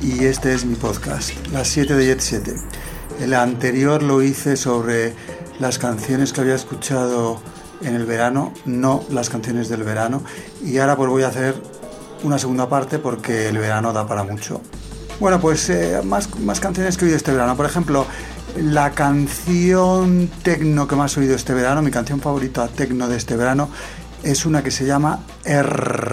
Y este es mi podcast, Las 7 de Jet 7. El anterior lo hice sobre las canciones que había escuchado en el verano, no las canciones del verano. Y ahora pues voy a hacer una segunda parte porque el verano da para mucho. Bueno, pues eh, más, más canciones que he oído este verano. Por ejemplo, la canción tecno que más he oído este verano, mi canción favorita tecno de este verano, es una que se llama R.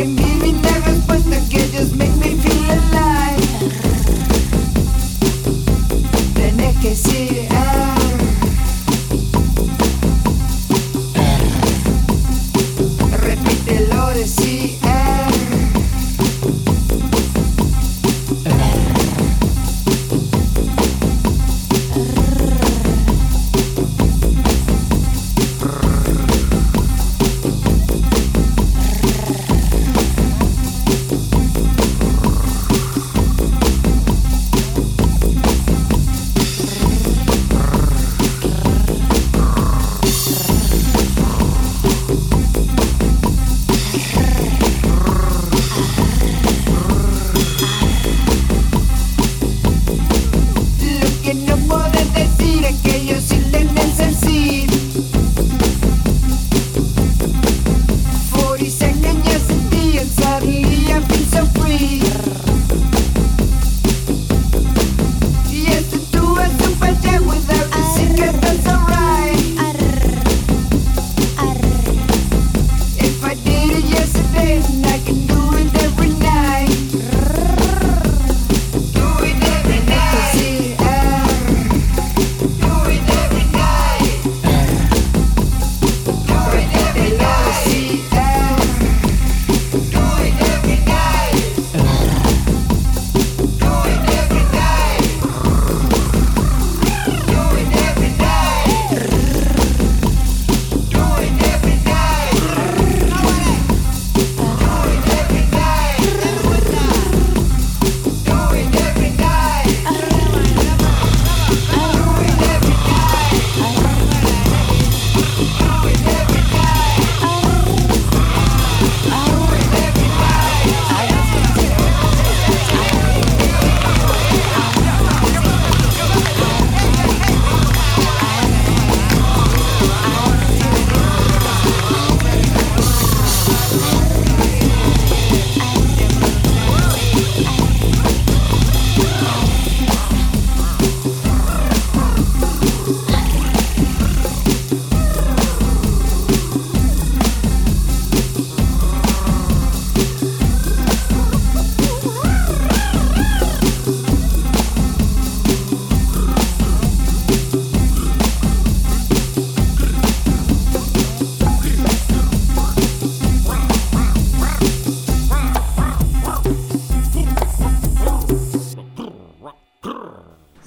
give me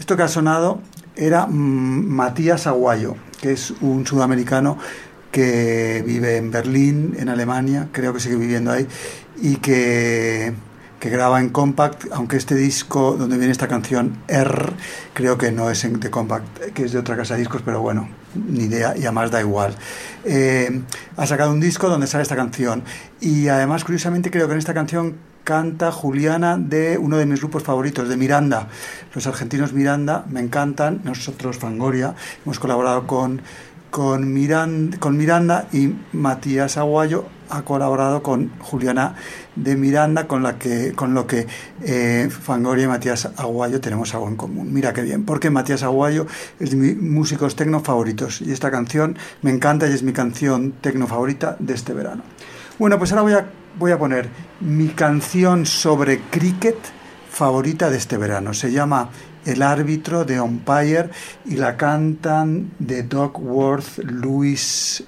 que ha sonado era mm, Matías Aguayo, que es un sudamericano que vive en Berlín, en Alemania, creo que sigue viviendo ahí, y que, que graba en Compact, aunque este disco donde viene esta canción R, creo que no es de Compact, que es de otra casa de discos, pero bueno, ni idea, y además da igual. Eh, ha sacado un disco donde sale esta canción, y además, curiosamente, creo que en esta canción canta Juliana de uno de mis grupos favoritos, de Miranda. Los argentinos Miranda me encantan, nosotros Fangoria hemos colaborado con, con, Miranda, con Miranda y Matías Aguayo ha colaborado con Juliana de Miranda, con, la que, con lo que eh, Fangoria y Matías Aguayo tenemos algo en común. Mira qué bien, porque Matías Aguayo es de mis músicos tecno favoritos y esta canción me encanta y es mi canción tecno favorita de este verano. Bueno, pues ahora voy a voy a poner mi canción sobre cricket favorita de este verano. Se llama El árbitro de Umpire y la cantan de Worth Lewis,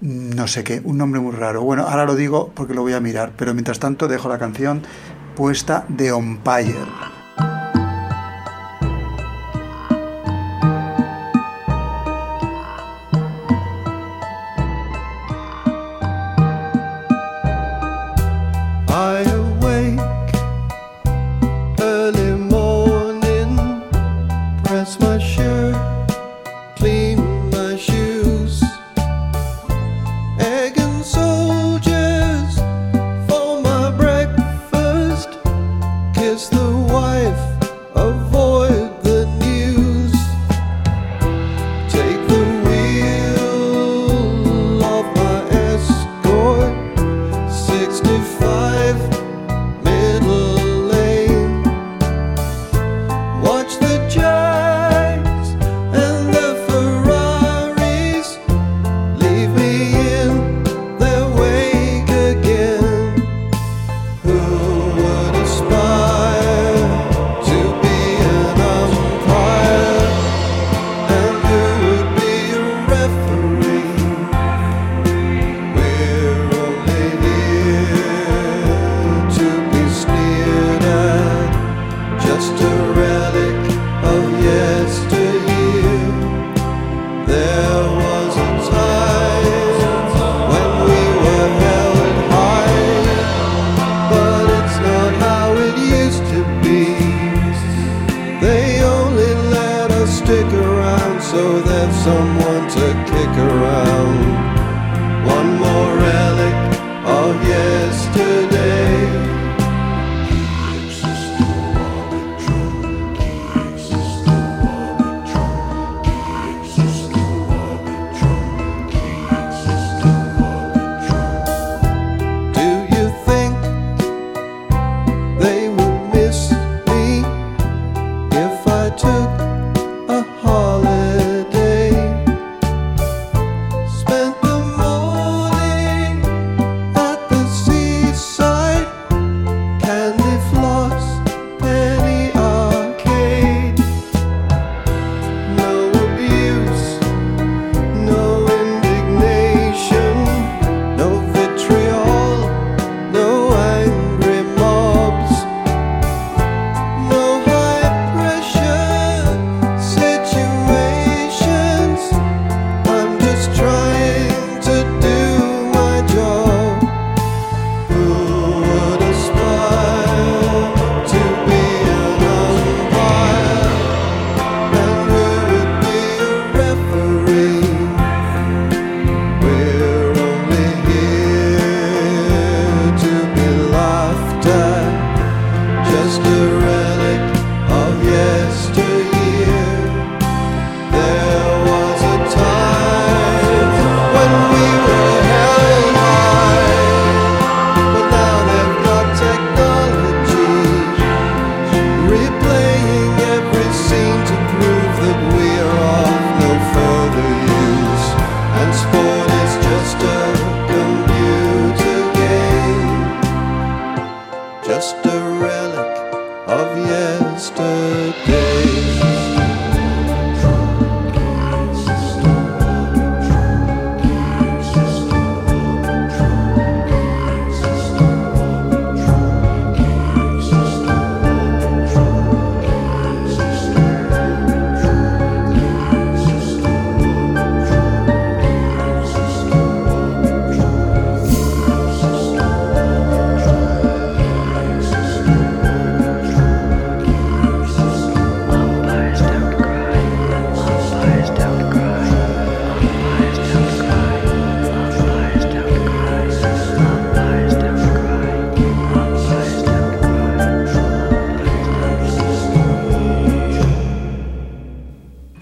no sé qué, un nombre muy raro. Bueno, ahora lo digo porque lo voy a mirar, pero mientras tanto dejo la canción puesta de Umpire.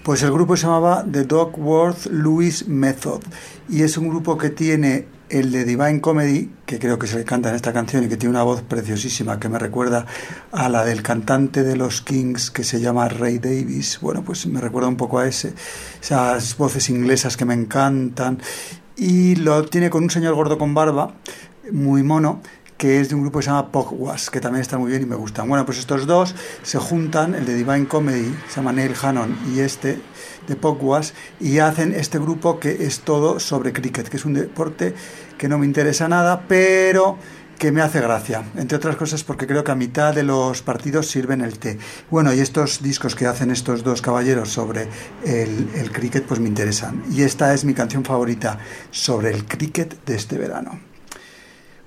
Pues el grupo se llamaba The Dogworth Lewis Method y es un grupo que tiene el de Divine Comedy, que creo que se le canta en esta canción y que tiene una voz preciosísima que me recuerda a la del cantante de los Kings que se llama Ray Davis. Bueno, pues me recuerda un poco a ese, esas voces inglesas que me encantan. Y lo tiene con un señor gordo con barba, muy mono, que es de un grupo que se llama Pogwas, que también está muy bien y me gustan. Bueno, pues estos dos se juntan, el de Divine Comedy, se llama Neil Hannon, y este de Pogwas, y hacen este grupo que es todo sobre cricket, que es un deporte que no me interesa nada, pero que me hace gracia, entre otras cosas porque creo que a mitad de los partidos sirven el té. Bueno, y estos discos que hacen estos dos caballeros sobre el, el cricket, pues me interesan. Y esta es mi canción favorita sobre el cricket de este verano.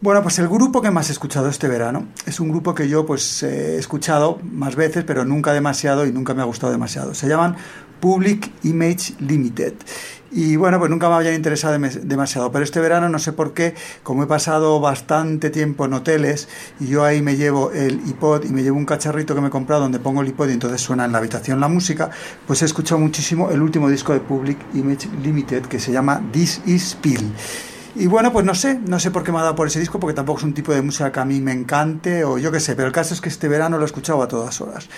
Bueno, pues el grupo que más he escuchado este verano es un grupo que yo pues he escuchado más veces, pero nunca demasiado y nunca me ha gustado demasiado. Se llaman Public Image Limited. Y bueno, pues nunca me habían interesado demasiado, pero este verano no sé por qué, como he pasado bastante tiempo en hoteles y yo ahí me llevo el iPod y me llevo un cacharrito que me he comprado donde pongo el iPod y entonces suena en la habitación la música, pues he escuchado muchísimo el último disco de Public Image Limited que se llama This Is Pill. Y bueno, pues no sé, no sé por qué me ha dado por ese disco, porque tampoco es un tipo de música que a mí me encante, o yo qué sé, pero el caso es que este verano lo he escuchado a todas horas.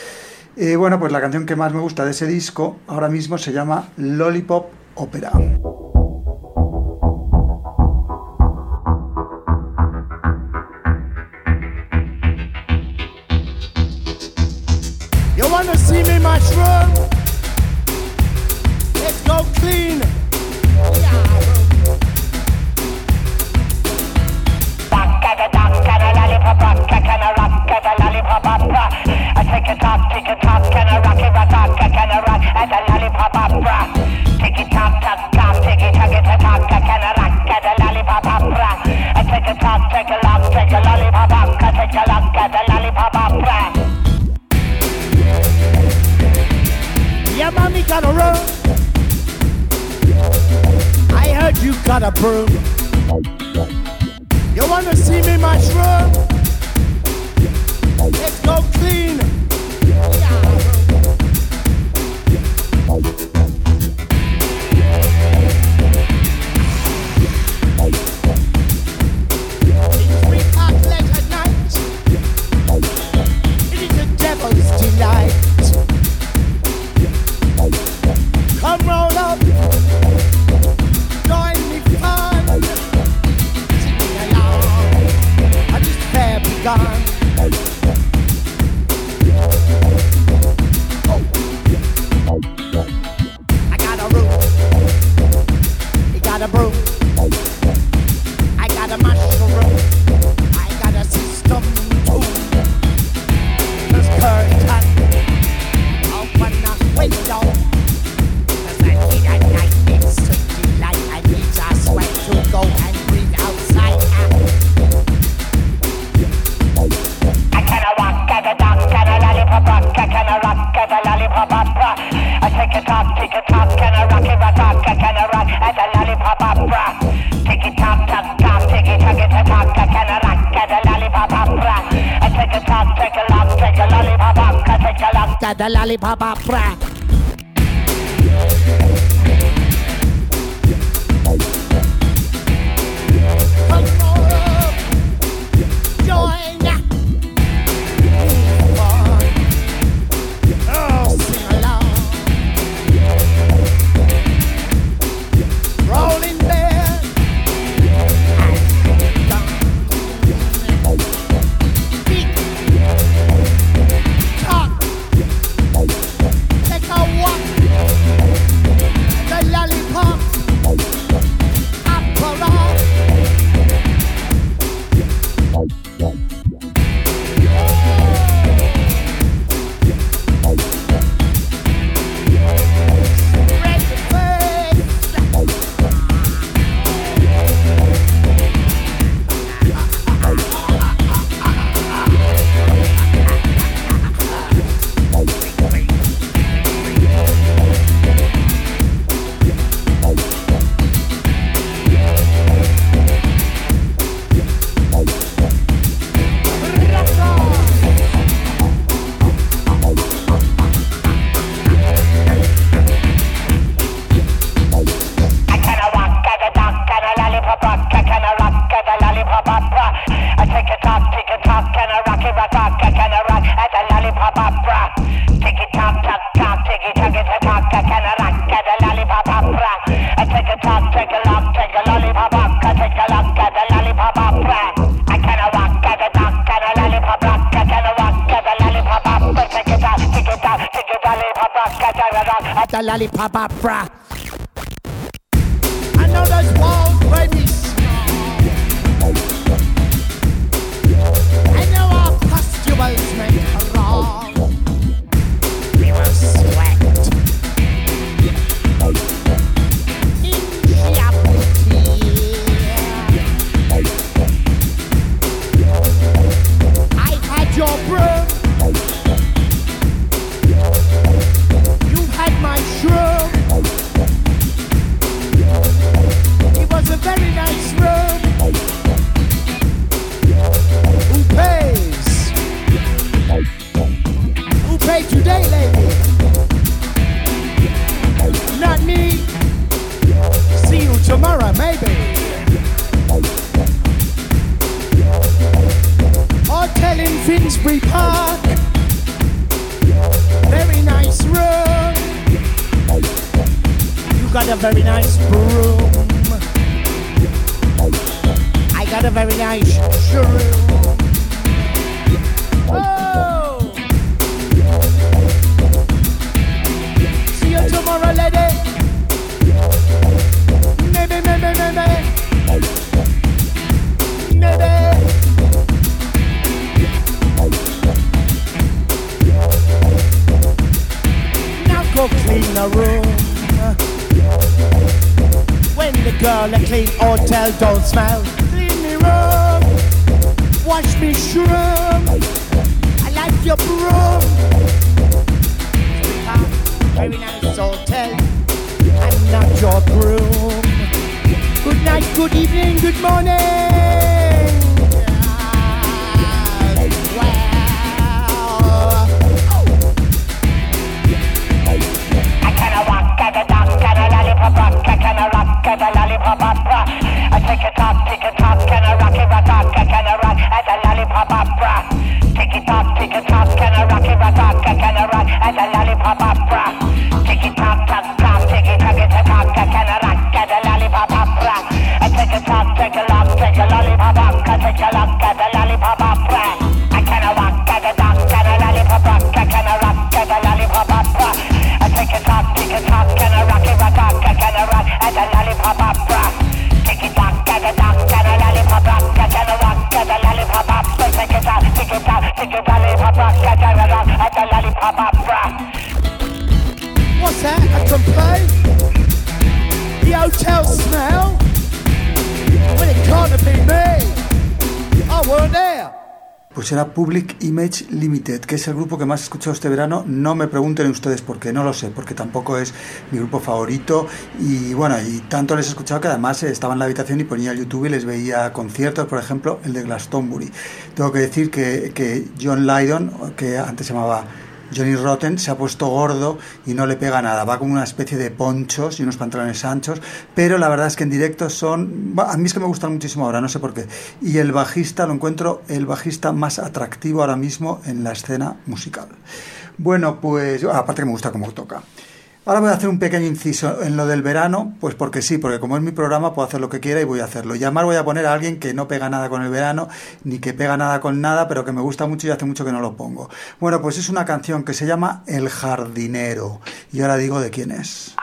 Eh, bueno, pues la canción que más me gusta de ese disco ahora mismo se llama Lollipop Opera. The lollipop opera. I know those baby small. I know our pustules make Saturday night. smile. Era Public Image Limited, que es el grupo que más he escuchado este verano. No me pregunten ustedes por qué, no lo sé, porque tampoco es mi grupo favorito. Y bueno, y tanto les he escuchado que además eh, estaba en la habitación y ponía YouTube y les veía conciertos, por ejemplo, el de Glastonbury. Tengo que decir que John Lydon, que antes se llamaba Johnny Rotten se ha puesto gordo y no le pega nada. Va con una especie de ponchos y unos pantalones anchos, pero la verdad es que en directo son. A mí es que me gustan muchísimo ahora, no sé por qué. Y el bajista lo encuentro el bajista más atractivo ahora mismo en la escena musical. Bueno, pues aparte que me gusta cómo toca. Ahora voy a hacer un pequeño inciso en lo del verano, pues porque sí, porque como es mi programa puedo hacer lo que quiera y voy a hacerlo. Además voy a poner a alguien que no pega nada con el verano, ni que pega nada con nada, pero que me gusta mucho y hace mucho que no lo pongo. Bueno, pues es una canción que se llama El jardinero. Y ahora digo de quién es.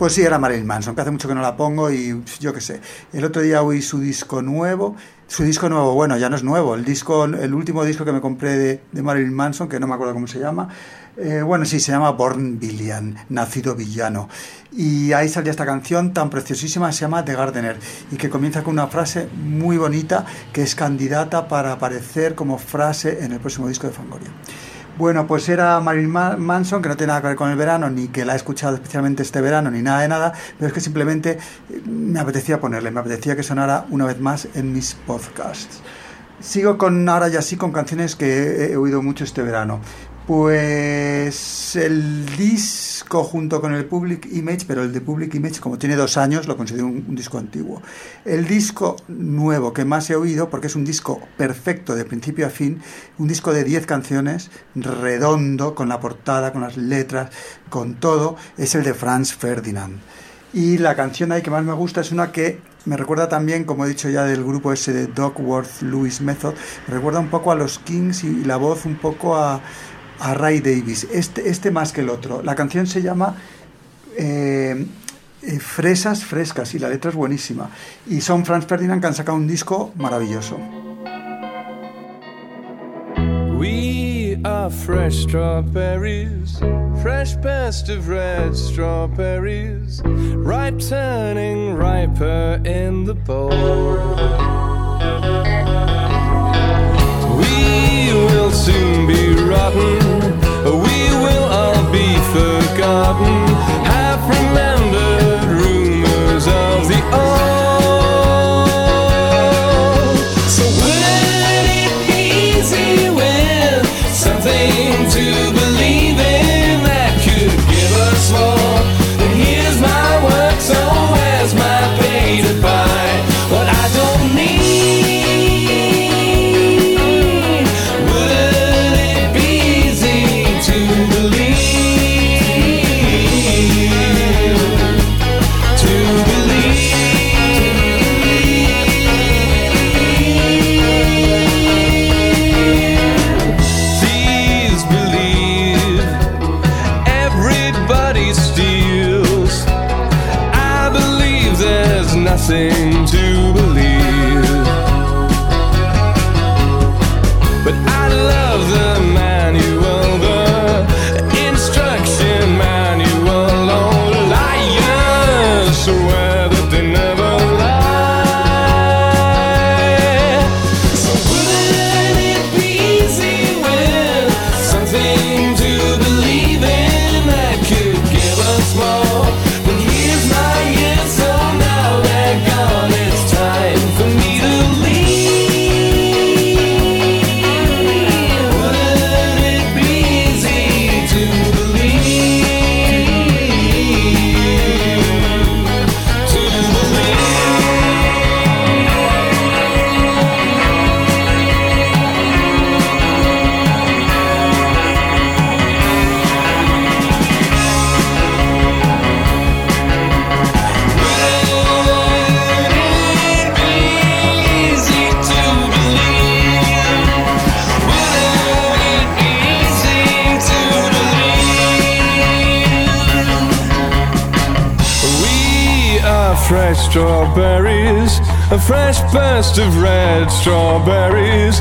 Pues sí, era Marilyn Manson, que hace mucho que no la pongo y yo qué sé. El otro día oí su disco nuevo. Su disco nuevo, bueno, ya no es nuevo. El disco, el último disco que me compré de, Marilyn Manson, que no me acuerdo cómo se llama. eh, bueno, sí, se llama Born Villain, Nacido Villano. Y ahí salía esta canción tan preciosísima, se llama The Gardener, y que comienza con una frase muy bonita que es candidata para aparecer como frase en el próximo disco de Fangoria. Bueno, pues era Marilyn Ma- Manson, que no tiene nada que ver con el verano, ni que la he escuchado especialmente este verano, ni nada de nada, pero es que simplemente eh, me apetecía ponerle, me apetecía que sonara una vez más en mis podcasts. Sigo con ahora ya sí con canciones que he oído mucho este verano. Pues el disco junto con el Public Image, pero el de Public Image como tiene dos años lo considero un, disco antiguo. El disco nuevo que más he oído, porque es un disco perfecto de principio a fin, un disco de 10 canciones, redondo, con la portada, con las letras, con todo, es el de Franz Ferdinand. Y la canción ahí que más me gusta es una que me recuerda también, como he dicho ya, del grupo ese de Duckworth Lewis Method, me recuerda un poco a los Kings y la voz un poco a, a Ray Davis, este, este más que el otro. La canción se llama eh, eh, Fresas Frescas y la letra es buenísima. Y son Franz Ferdinand que han sacado un disco maravilloso. We are fresh strawberries, fresh best of red strawberries, ripe turning riper in the bowl. We will soon be rotten. We will all be forgotten. Nothing to believe. A fresh burst of red strawberries,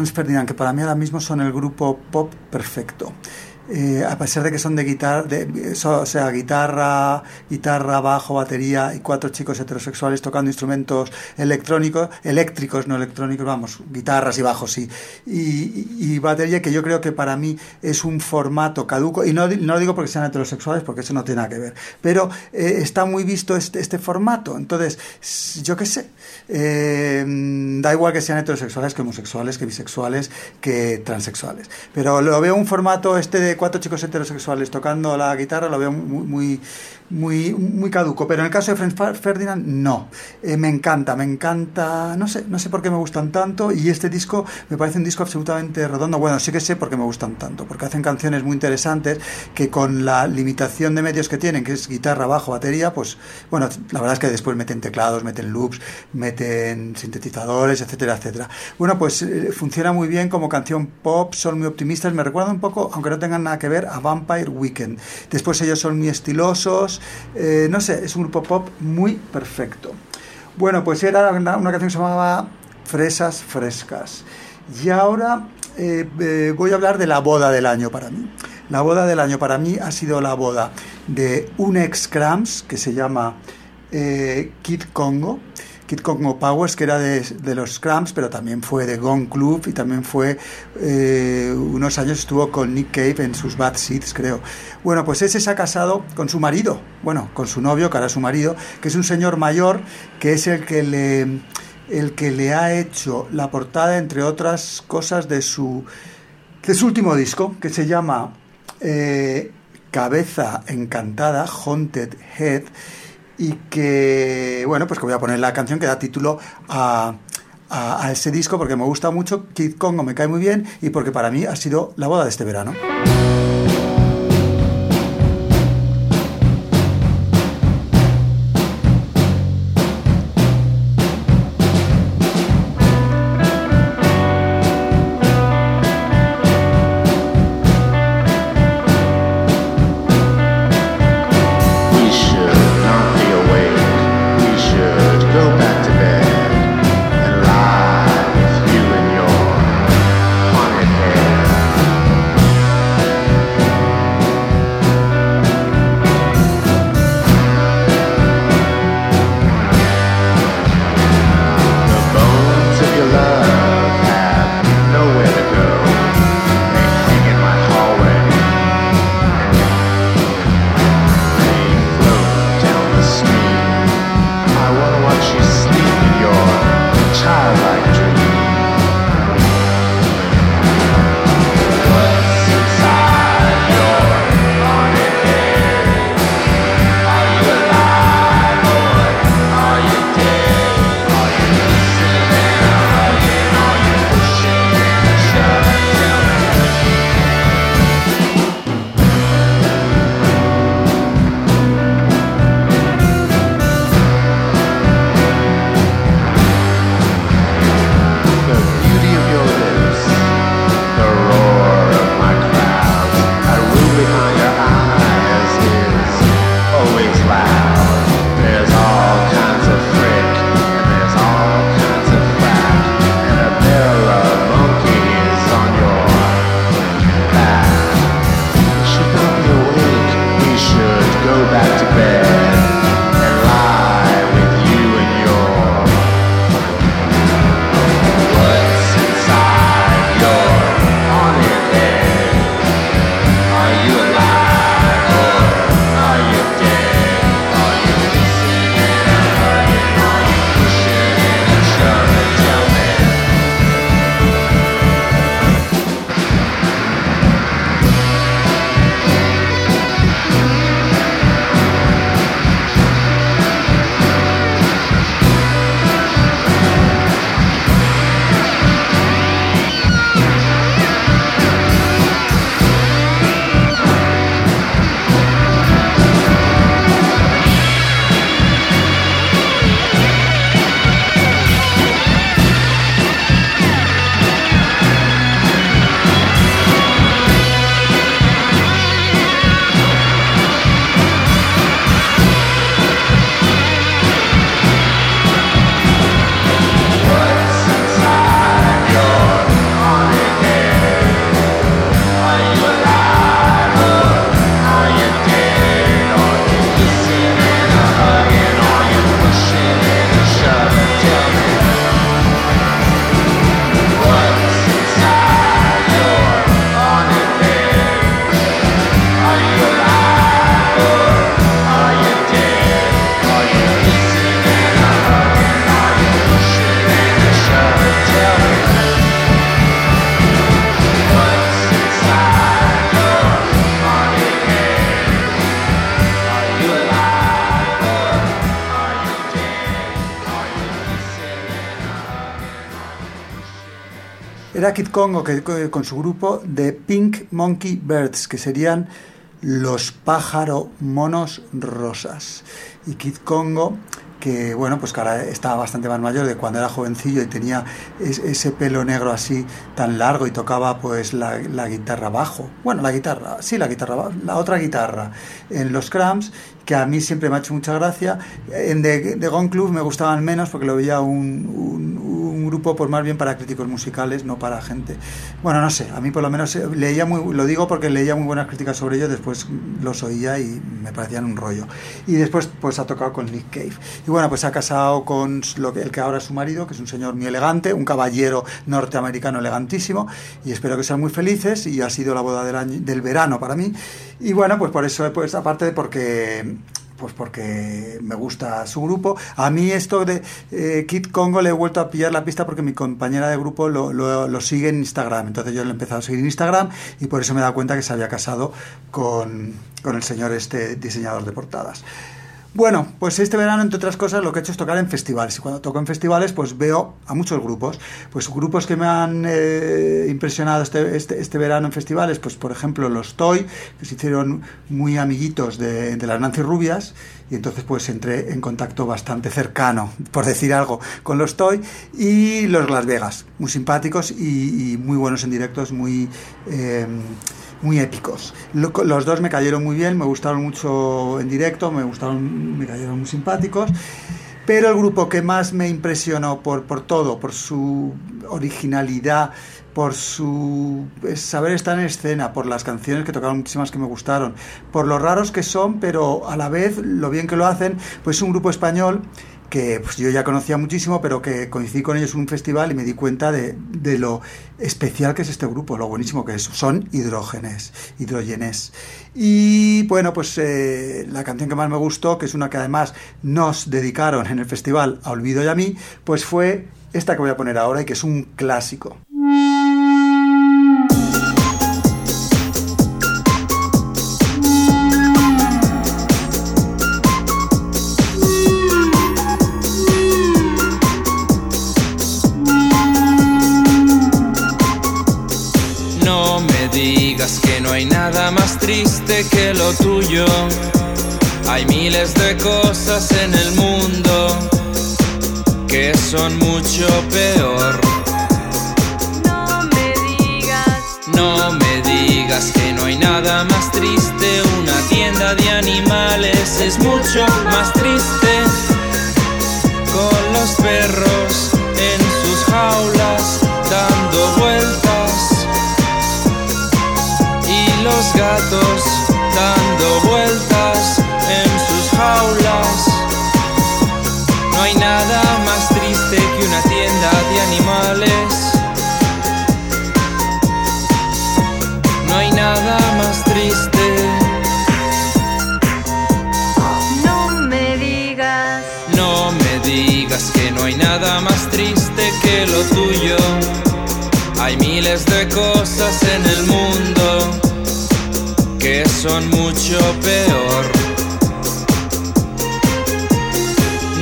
Franz Ferdinand, que para mí ahora mismo son el grupo pop perfecto. Eh, a pesar de que son de guitarra, de, o sea, guitarra, guitarra, bajo, batería y cuatro chicos heterosexuales tocando instrumentos electrónicos, eléctricos, no electrónicos, vamos, guitarras y bajos, sí, y, y- batería que yo creo que para mí es un formato caduco, y no, no lo digo porque sean heterosexuales, porque eso no tiene nada que ver, pero eh, está muy visto este, este formato, entonces, yo qué sé, eh, da igual que sean heterosexuales que homosexuales, que bisexuales, que transexuales. Pero lo veo un formato este de cuatro chicos heterosexuales tocando la guitarra, lo veo muy, muy, muy, muy caduco. Pero en el caso de Franz Ferdinand, no. Eh, me encanta, me encanta, no sé, no sé por qué me gustan tanto. Y este disco me parece un disco absolutamente redondo. Bueno, sí que sé por qué me gustan tanto, porque hacen canciones muy interesantes que con la limitación de medios que tienen, que es guitarra, bajo, batería, pues bueno, la verdad es que después meten teclados, meten loops, meten sintetizadores, etcétera, etcétera. Bueno, pues eh, funciona muy bien como canción pop, son muy optimistas, me recuerda un poco, aunque no tengan nada que ver, a Vampire Weekend. Después ellos son muy estilosos, eh, no sé, es un grupo pop muy perfecto. Bueno, pues era una, canción que se llamaba Fresas Frescas. Y ahora eh, eh, voy a hablar de la boda del año para mí. La boda del año para mí ha sido la boda de un ex Cramps que se llama Kid Congo. Kid Congo Powers, que era de, de los Cramps, pero también fue de Gone Club y también fue eh, unos años estuvo con Nick Cave en sus Bad Seeds, creo. Bueno, pues ese se ha casado con su marido, bueno, con su novio, que ahora es su marido, que es un señor mayor, que es el que le, el que le ha hecho la portada, entre otras cosas, de su, de su último disco, que se llama eh, Cabeza Encantada, Haunted Head, y que, bueno, pues que voy a poner la canción que da título a, a, ese disco porque me gusta mucho, Kid Congo me cae muy bien y porque para mí ha sido la boda de este verano. Kid Congo que, que- con su grupo de Pink Monkey Birds, que serían los pájaro monos rosas. Y Kid Congo, que bueno, pues que ahora estaba bastante más mayor de cuando era jovencillo y tenía es- ese pelo negro así tan largo y tocaba pues la, guitarra bajo. Bueno, la guitarra, sí, la guitarra, la otra guitarra en los Cramps, que a mí siempre me ha hecho mucha gracia. En The, Gone Club me gustaban menos porque lo veía un grupo pues más bien para críticos musicales, no para gente. Bueno, no sé, a mí por lo menos eh, leía muy, lo digo porque leía muy buenas críticas sobre ellos, después los oía y me parecían un rollo. Y después pues ha tocado con Nick Cave. Y bueno, pues ha casado con lo que, el que ahora es su marido, que es un señor muy elegante, un caballero norteamericano elegantísimo, y espero que sean muy felices, y ha sido la boda del, año, del verano para mí. Y bueno, pues por eso, pues aparte de porque pues porque me gusta su grupo. A mí esto de eh, Kid Congo le he vuelto a pillar la pista porque mi compañera de grupo lo, lo- sigue en Instagram. Entonces yo le he empezado a seguir en Instagram y por eso me he dado cuenta que se había casado con, con el señor este diseñador de portadas. Bueno, pues este verano, entre otras cosas, lo que he hecho es tocar en festivales. Y cuando toco en festivales, pues veo a muchos grupos. Pues grupos que me han eh, impresionado este, este, este verano en festivales, pues por ejemplo los Toy, que se hicieron muy amiguitos de, las Nancy Rubias. Y entonces pues entré en contacto bastante cercano, por decir algo, con los Toy. Y los Las Vegas, muy simpáticos y, y muy buenos en directos, muy... eh, muy épicos. Lo- Los dos me cayeron muy bien, me gustaron mucho en directo, me gustaron, me cayeron muy simpáticos. Pero el grupo que más me impresionó por, por todo, por su originalidad, por su saber estar en escena, por las canciones que tocaron muchísimas que me gustaron, por lo raros que son, pero a la vez lo bien que lo hacen, pues es un grupo español que pues, yo ya conocía muchísimo, pero que coincidí con ellos en un festival y me di cuenta de, de lo especial que es este grupo, lo buenísimo que es. Son hidrógenes, hidrógenes. Y bueno, pues eh, la canción que más me gustó, que es una que además nos dedicaron en el festival a Olvido y a mí, pues fue esta que voy a poner ahora y que es un clásico. Digas que no hay nada más triste que lo tuyo. Hay miles de cosas en el mundo que son mucho peor. No me digas, No me digas que no hay nada más triste. Una tienda de animales es mucho más triste. Con los perros gatos dando vueltas en sus jaulas. No hay nada más triste que una tienda de animales. No hay nada más triste. no me digas, No me digas que no hay nada más triste que lo tuyo. Hay miles de cosas en el mundo son mucho peor.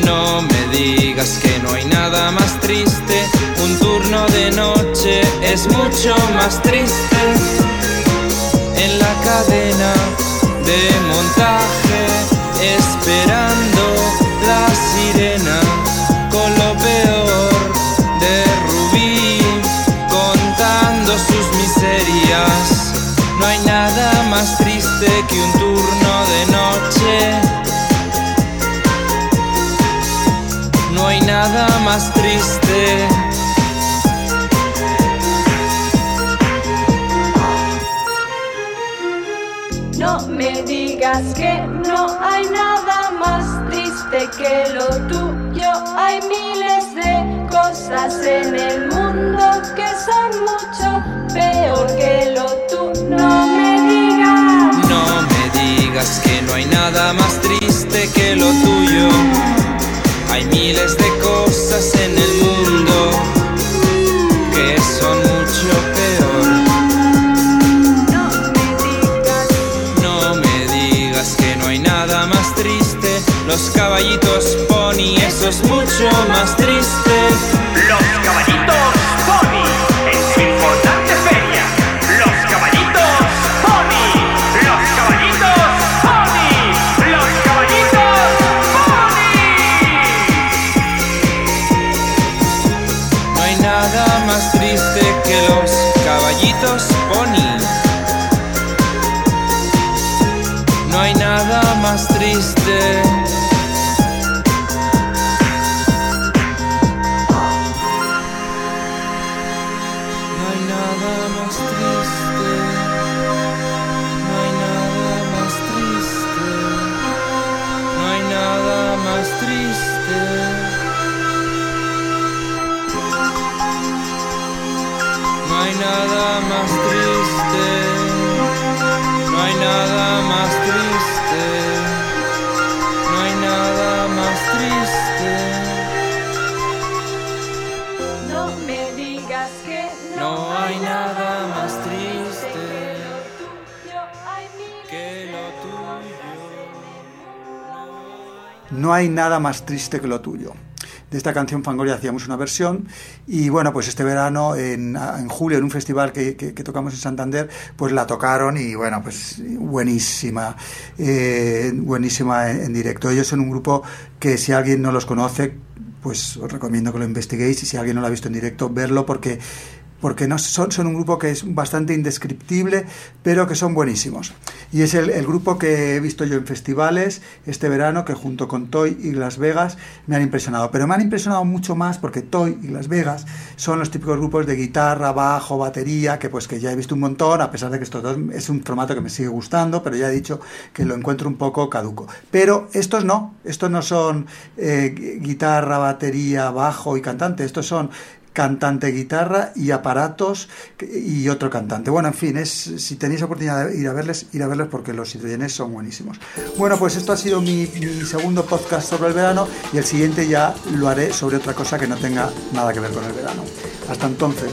No me digas que no hay nada más triste. Un turno de noche es mucho más triste. En la cadena de montaje, esperando la sirena con lo peor de Rubí, contando sus miserias. No hay nada más triste que un turno de noche. No hay nada más triste. no me digas que no hay nada más triste que lo tuyo. Hay miles de cosas en el mundo que son mucho peor que lo tú. No caballitos pony, eso es mucho más triste. No hay nada más triste que lo tuyo. De esta canción Fangoria hacíamos una versión y bueno, pues este verano, en, julio, en un festival que tocamos en Santander, pues la tocaron y bueno, pues buenísima, eh, buenísima en, en directo. Ellos son un grupo que si alguien no los conoce, pues os recomiendo que lo investiguéis y si alguien no lo ha visto en directo, verlo porque porque no, son, son un grupo que es bastante indescriptible, pero que son buenísimos. Y es el, grupo que he visto yo en festivales este verano, que junto con Toy y Las Vegas me han impresionado. Pero me han impresionado mucho más porque Toy y Las Vegas son los típicos grupos de guitarra, bajo, batería, que pues que ya he visto un montón, a pesar de que esto es un formato que me sigue gustando, pero ya he dicho que lo encuentro un poco caduco. Pero estos no, estos no son eh, guitarra, batería, bajo y cantante, estos son cantante, guitarra y aparatos y otro cantante. Bueno, en fin, es, si tenéis oportunidad de ir a verles, ir a verles porque los hidrogenes son buenísimos. Bueno, pues esto ha sido mi, mi segundo podcast sobre el verano y el siguiente ya lo haré sobre otra cosa que no tenga nada que ver con el verano. Hasta entonces.